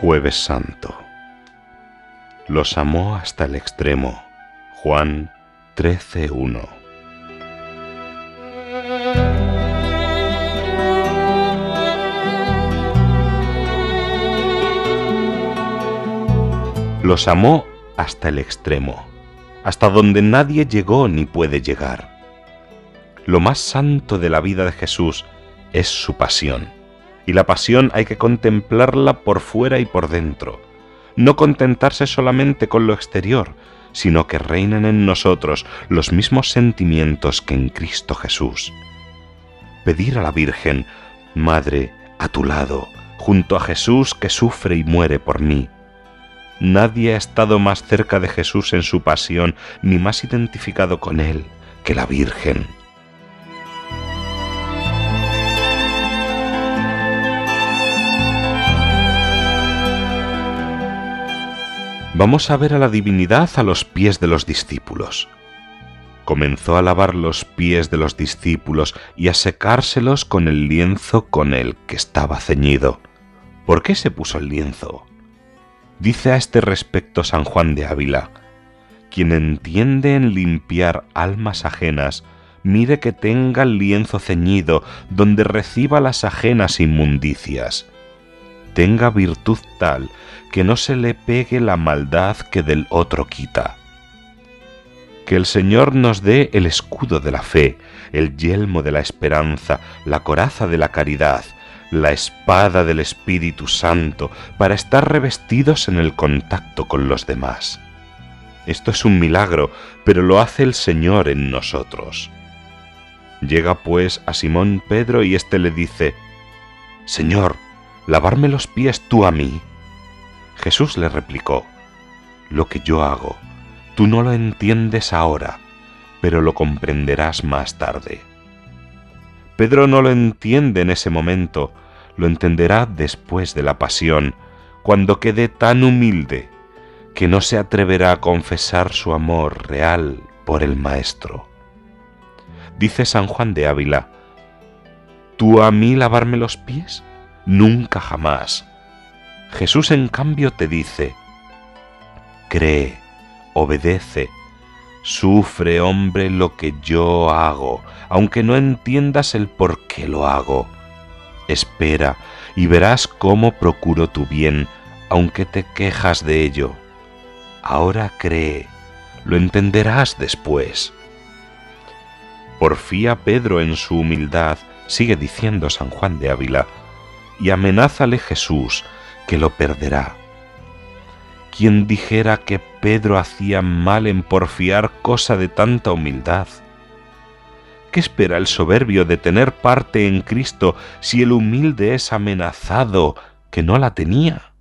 Jueves Santo. Los amó hasta el extremo. Juan 13.1. Los amó hasta el extremo, hasta donde nadie llegó ni puede llegar. Lo más santo de la vida de Jesús es su pasión y la pasión hay que contemplarla por fuera y por dentro, no contentarse solamente con lo exterior, sino que reinen en nosotros los mismos sentimientos que en Cristo Jesús. Pedir a la Virgen, Madre, a tu lado, junto a Jesús que sufre y muere por mí. Nadie ha estado más cerca de Jesús en su pasión, ni más identificado con Él que la Virgen. Vamos a ver a la divinidad a los pies de los discípulos. Comenzó a lavar los pies de los discípulos y a secárselos con el lienzo con el que estaba ceñido. ¿Por qué se puso el lienzo? Dice a este respecto San Juan de Ávila, quien entiende en limpiar almas ajenas, mire que tenga el lienzo ceñido donde reciba las ajenas inmundicias. Tenga virtud tal que no se le pegue la maldad que del otro quita. Que el Señor nos dé el escudo de la fe, el yelmo de la esperanza, la coraza de la caridad, la espada del Espíritu Santo, para estar revestidos en el contacto con los demás. Esto es un milagro, pero lo hace el Señor en nosotros. Llega pues a Simón Pedro y éste le dice, Señor, ¿lavarme los pies tú a mí? Jesús le replicó, Lo que yo hago, tú no lo entiendes ahora, pero lo comprenderás más tarde. Pedro no lo entiende en ese momento, lo entenderá después de la pasión, cuando quede tan humilde que no se atreverá a confesar su amor real por el Maestro. Dice San Juan de Ávila, ¿tú a mí lavarme los pies? Nunca jamás. Jesús en cambio te dice, cree, obedece, sufre hombre lo que yo hago, aunque no entiendas el por qué lo hago. Espera y verás cómo procuro tu bien, aunque te quejas de ello. Ahora cree, lo entenderás después. Porfía Pedro en su humildad, sigue diciendo San Juan de Ávila, y amenázale Jesús, que lo perderá. ¿Quién dijera que Pedro hacía mal en porfiar cosa de tanta humildad? ¿Qué espera el soberbio de tener parte en Cristo si el humilde es amenazado que no la tenía?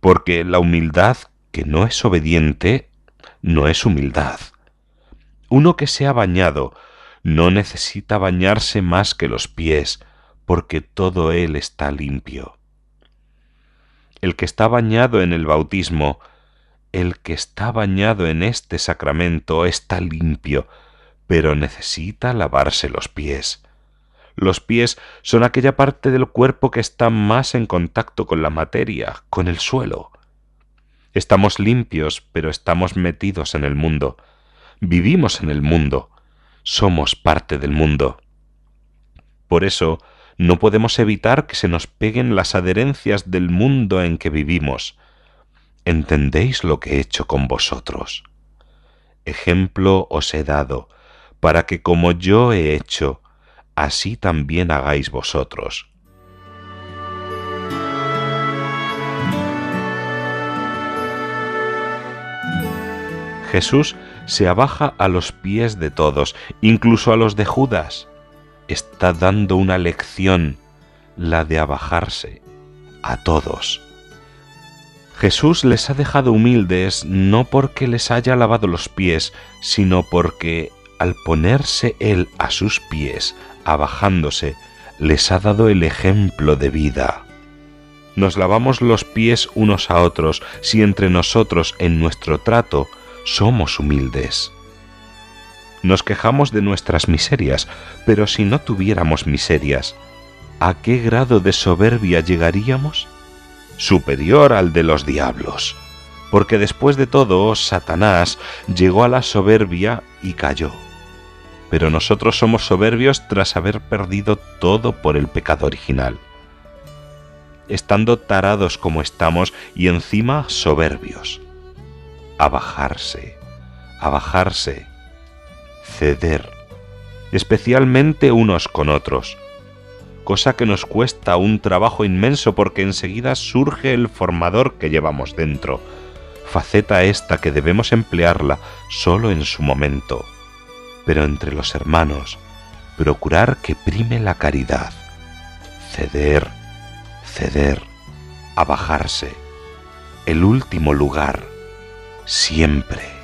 Porque la humildad que no es obediente no es humildad. Uno que se ha bañado no necesita bañarse más que los pies, porque todo él está limpio el que está bañado en el bautismo, el que está bañado en este sacramento está limpio, pero necesita lavarse los pies. Los pies son aquella parte del cuerpo que está más en contacto con la materia, con el suelo. Estamos limpios, pero estamos metidos en el mundo. Vivimos en el mundo. Somos parte del mundo. Por eso, no podemos evitar que se nos peguen las adherencias del mundo en que vivimos. ¿Entendéis lo que he hecho con vosotros? Ejemplo os he dado, para que como yo he hecho, así también hagáis vosotros. Jesús se abaja a los pies de todos, incluso a los de Judas está dando una lección la de abajarse a todos. Jesús les ha dejado humildes no porque les haya lavado los pies, sino porque al ponerse Él a sus pies, abajándose, les ha dado el ejemplo de vida. Nos lavamos los pies unos a otros si entre nosotros en nuestro trato somos humildes. Nos quejamos de nuestras miserias, pero si no tuviéramos miserias, ¿a qué grado de soberbia llegaríamos? Superior al de los diablos, porque después de todo Satanás llegó a la soberbia y cayó. Pero nosotros somos soberbios tras haber perdido todo por el pecado original. Estando tarados como estamos y encima soberbios. A bajarse, a bajarse, ceder, especialmente unos con otros, cosa que nos cuesta un trabajo inmenso porque enseguida surge el formador que llevamos dentro, faceta esta que debemos emplearla solo en su momento pero entre los hermanos, procurar que prime la caridad, ceder, ceder, abajarse, el último lugar, siempre.